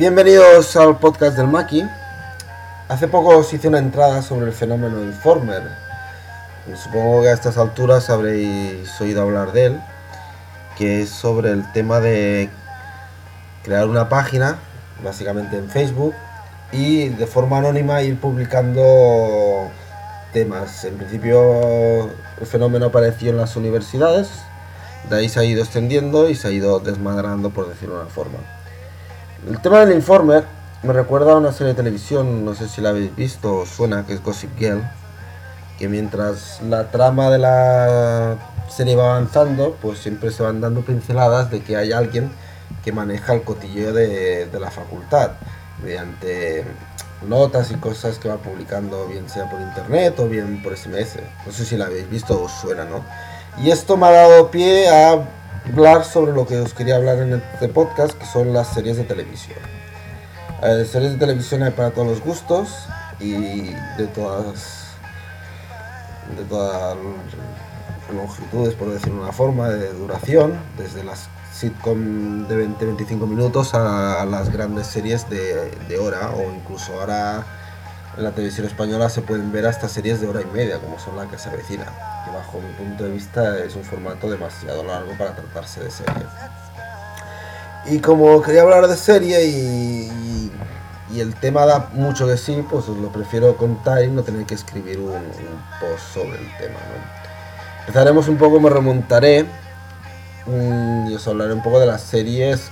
Bienvenidos al podcast del Maki. Hace poco os hice una entrada sobre el fenómeno Informer. Supongo que a estas alturas habréis oído hablar de él, que es sobre el tema de crear una página, básicamente en Facebook, y de forma anónima ir publicando temas. En principio el fenómeno apareció en las universidades, de ahí se ha ido extendiendo y se ha ido desmadrando, por decirlo de una forma. El tema del Informer me recuerda a una serie de televisión, no sé si la habéis visto o suena, que es Gossip Girl, que mientras la trama de la serie va avanzando, pues siempre se van dando pinceladas de que hay alguien que maneja el cotilleo de, de la facultad, mediante notas y cosas que va publicando, bien sea por internet o bien por SMS. No sé si la habéis visto o suena, ¿no? Y esto me ha dado pie a hablar sobre lo que os quería hablar en este podcast, que son las series de televisión. Eh, series de televisión hay para todos los gustos y de todas de todas longitudes, por decirlo de una forma, de duración, desde las sitcom de 20-25 minutos a, las grandes series de, de hora o incluso ahora en la televisión española se pueden ver hasta series de hora y media, como son la que se avecina, que bajo mi punto de vista es un formato demasiado largo para tratarse de serie. Y como quería hablar de serie y, el tema da mucho de sí, pues lo prefiero contar y no tener que escribir un, post sobre el tema. Empezaremos un poco, me remontaré mm, y os hablaré un poco de las series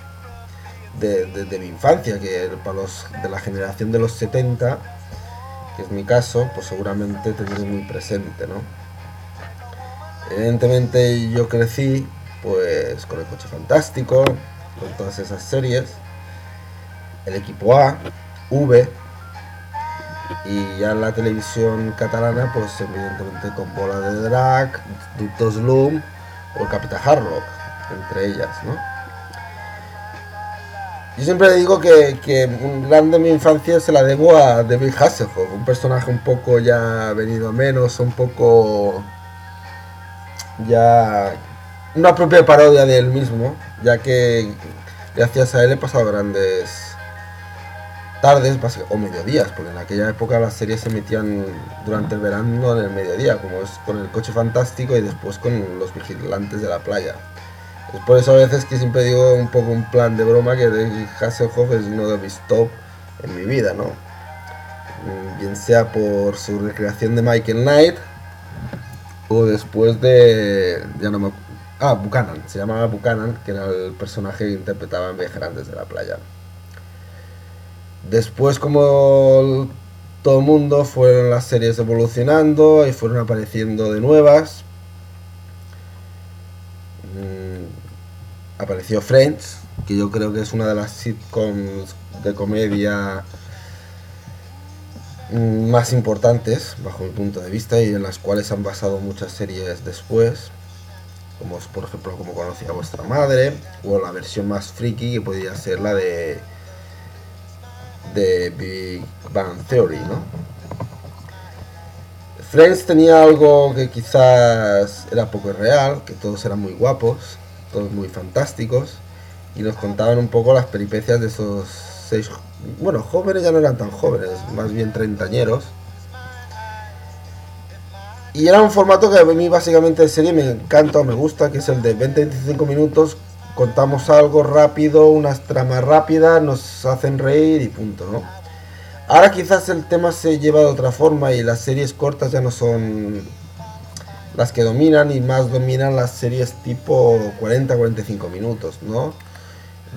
de, de, mi infancia, que para los de la generación de los 70 que es mi caso, pues seguramente tendré muy presente, ¿no? Evidentemente yo crecí pues con el coche fantástico, con todas esas series, el equipo A, V, y ya la televisión catalana, pues evidentemente con Bola de Drag, Ductos Loom o Capitán Harlock, entre ellas, ¿no? Yo siempre digo que, que un grande de mi infancia se la debo a David Hasselhoff, un personaje un poco ya venido a menos, un poco ya una propia parodia de él mismo, ya que gracias a él he pasado grandes tardes o mediodías, porque en aquella época las series se emitían durante el verano en el mediodía, como es con el coche fantástico y después con los vigilantes de la playa. Es por eso a veces que siempre digo un poco un plan de broma que David Hasselhoff es uno de mis top en mi vida, ¿no? Bien sea por su recreación de Michael Knight o después de... ya no me... Ah, Buchanan, se llamaba Buchanan, que era el personaje que interpretaba en Viajerantes de la Playa. Después, como todo el mundo, fueron las series evolucionando y fueron apareciendo de nuevas, apareció Friends, que yo creo que es una de las sitcoms de comedia más importantes bajo mi punto de vista y en las cuales han basado muchas series después como por ejemplo como conocía vuestra madre o la versión más friki que podría ser la de de Big Bang Theory ¿no? Friends tenía algo que quizás era poco real que todos eran muy guapos todos muy fantásticos, y nos contaban un poco las peripecias de esos seis, bueno, jóvenes ya no eran tan jóvenes, más bien treintañeros. Y era un formato que a mí básicamente de serie me encanta o me gusta, que es el de 20-25 minutos, contamos algo rápido, unas tramas rápidas, nos hacen reír y punto, ¿no? Ahora quizás el tema se lleva de otra forma y las series cortas ya no son las que dominan y más dominan las series tipo 40-45 minutos, ¿no?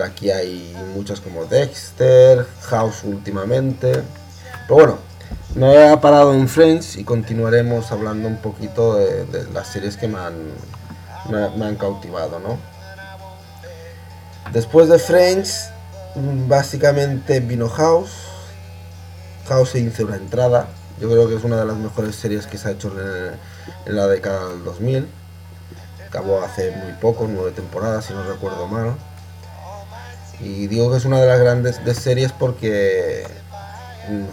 Aquí hay muchas como Dexter, House últimamente. Pero bueno, me he parado en Friends y continuaremos hablando un poquito de, las series que me han, me, han cautivado, ¿no? Después de Friends, básicamente vino House. House hizo una entrada. Yo creo que es una de las mejores series que se ha hecho en la década del 2000. Acabó hace muy poco, nueve temporadas, si no recuerdo mal. Y digo que es una de las grandes de series porque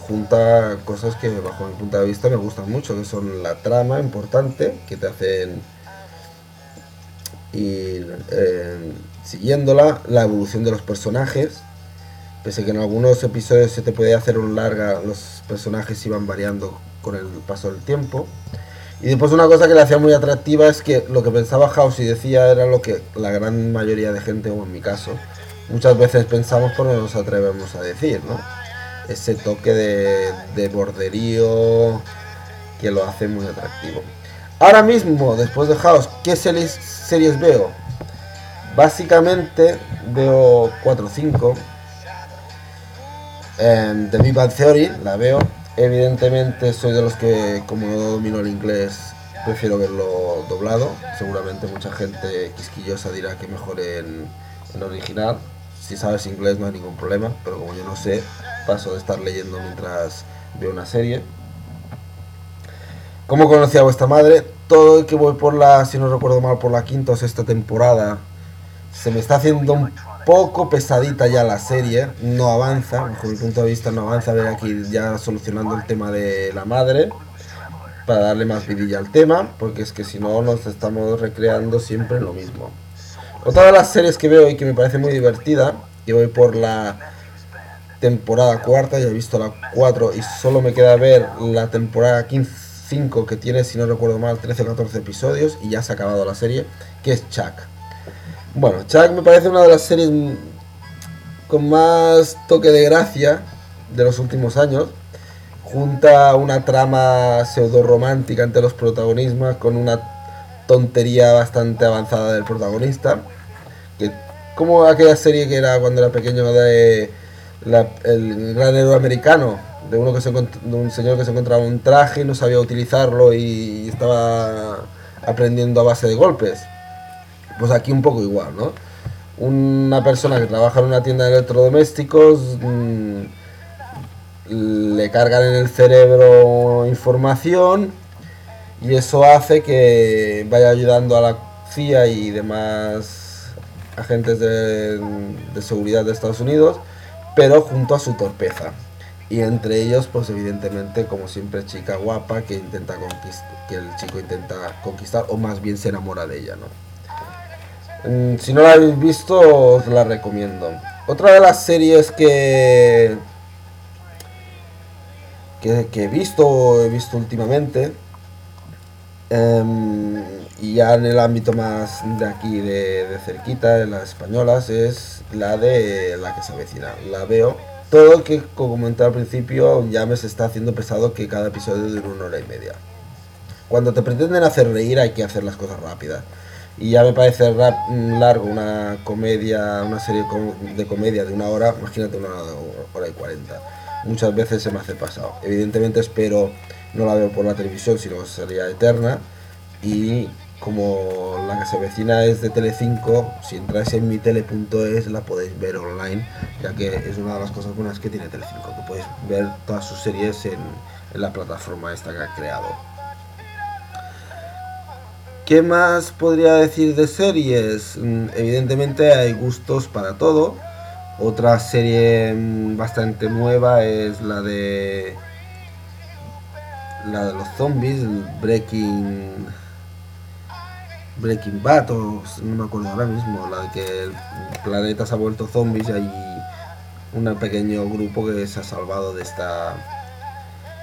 junta cosas que bajo mi punto de vista me gustan mucho, que son la trama importante, que te hacen ir eh, siguiéndola, la evolución de los personajes, Pese que en algunos episodios se te podía hacer un larga, los personajes iban variando con el paso del tiempo. Y después una cosa que le hacía muy atractiva es que lo que pensaba House y decía era lo que la gran mayoría de gente, o en mi caso, muchas veces pensamos pero no nos atrevemos a decir, ¿no? Ese toque de, de borderío que lo hace muy atractivo. Ahora mismo, después de House, ¿qué series, series veo? Básicamente veo 4 o 5. The Big Bang Theory la veo. Evidentemente soy de los que, como no domino el inglés, prefiero verlo doblado. Seguramente mucha gente quisquillosa dirá que mejor en, en original. Si sabes inglés no hay ningún problema, pero como yo no sé, paso de estar leyendo mientras veo una serie. ¿Cómo conocí a vuestra madre? Todo el que voy por la, si no recuerdo mal, por la quinta o sexta temporada, se me está haciendo un poco pesadita ya la serie, no avanza, bajo mi punto de vista no avanza, a ver aquí ya solucionando el tema de la madre, para darle más vidilla al tema, porque es que si no nos estamos recreando siempre lo mismo. Otra de las series que veo y que me parece muy divertida, que voy por la temporada cuarta, ya he visto la 4 y solo me queda ver la temporada 15 5 que tiene, si no recuerdo mal, 13 o 14 episodios y ya se ha acabado la serie, que es Chuck. Bueno, Chuck me parece una de las series con más toque de gracia de los últimos años. Junta una trama pseudo romántica entre los protagonistas con una tontería bastante avanzada del protagonista. Que, como aquella serie que era cuando era pequeño de el gran héroe americano, de uno que se de un señor que se encontraba un traje y no sabía utilizarlo y estaba aprendiendo a base de golpes. Pues aquí un poco igual, ¿no? Una persona que trabaja en una tienda de electrodomésticos mm, le cargan en el cerebro información y eso hace que vaya ayudando a la CIA y demás agentes de, seguridad de Estados Unidos, pero junto a su torpeza y entre ellos pues evidentemente como siempre chica guapa que intenta que el chico intenta conquistar o más bien se enamora de ella no si no la habéis visto os la recomiendo otra de las series que que, he visto he visto últimamente em, y ya en el ámbito más de aquí de, de cerquita de las españolas es la de la que se avecina la veo todo que, comenté al principio, ya me se está haciendo pesado que cada episodio dure una hora y media. Cuando te pretenden hacer reír hay que hacer las cosas rápidas. Y ya me parece largo una comedia, una serie de comedia de una hora, imagínate una hora y cuarenta. Muchas veces se me hace pasado. Evidentemente espero, no la veo por la televisión, sino sería eterna. Y como la que se vecina es de Telecinco, si entráis en mitele.es la podéis ver online, ya que es una de las cosas buenas que tiene Telecinco, que podéis ver todas sus series en, la plataforma esta que ha creado. ¿Qué más podría decir de series? Mm, evidentemente hay gustos para todo. Otra serie mm, bastante nueva es la de la de los zombies, Breaking Breaking Bad no me acuerdo ahora mismo, la de que el planeta se ha vuelto zombies y hay un pequeño grupo que se ha salvado de esta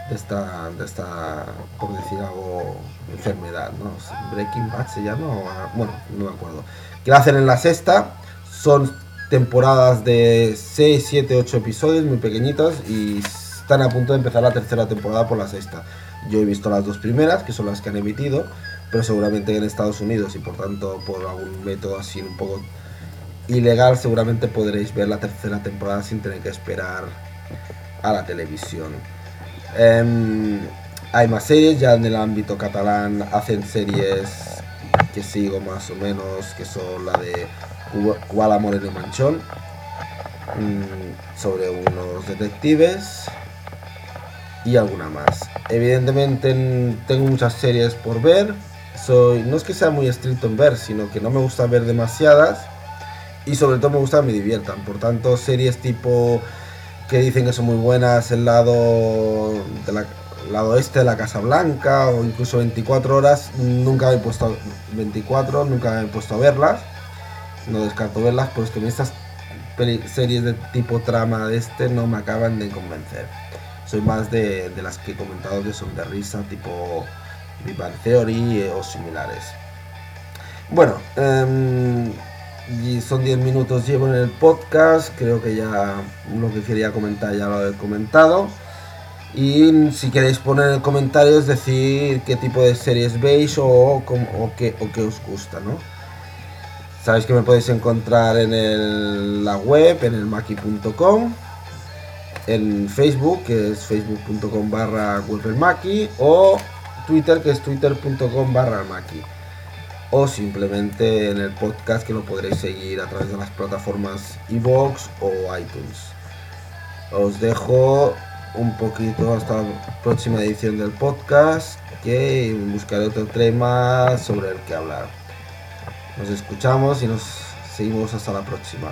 de esta de esta por decir algo enfermedad, ¿no? Breaking Bad se llama o, bueno, no me acuerdo. Que hacen en la sexta, son temporadas de 6, 7, 8 episodios muy pequeñitas y están a punto de empezar la tercera temporada por la sexta. Yo he visto las dos primeras, que son las que han emitido pero seguramente en Estados Unidos y por tanto por algún método así un poco ilegal seguramente podréis ver la tercera temporada sin tener que esperar a la televisión. Em, hay más series, ya en el ámbito catalán hacen series que sigo más o menos, que son la de Kuala Moreno Manchón, mm, sobre unos detectives y alguna más. Evidentemente tengo muchas series por ver, soy, no es que sea muy estricto en ver, sino que no me gusta ver demasiadas y sobre todo me gusta que me diviertan. Por tanto, series tipo que dicen que son muy buenas, el lado, de la, lado este de la Casa Blanca o incluso 24 horas, nunca me he puesto a, 24, nunca he puesto a verlas. No descarto verlas, pero es que estas series de tipo trama de este no me acaban de convencer. Soy más de, las que he comentado que son de risa, tipo Big Theory eh, o similares. Bueno, son 10 minutos llevo en el podcast, creo que ya lo que quería comentar ya lo he comentado. Y si queréis poner en comentarios decir qué tipo de series veis o, qué, os gusta, ¿no? Sabéis que me podéis encontrar en la web, en el maki.com, en Facebook, que es facebook.com barra o Twitter, que es twitter.com barra maki. O simplemente en el podcast, que lo podréis seguir a través de las plataformas iVoox o iTunes. Os dejo un poquito hasta la próxima edición del podcast, que buscaré otro tema sobre el que hablar. Nos escuchamos y nos seguimos hasta la próxima.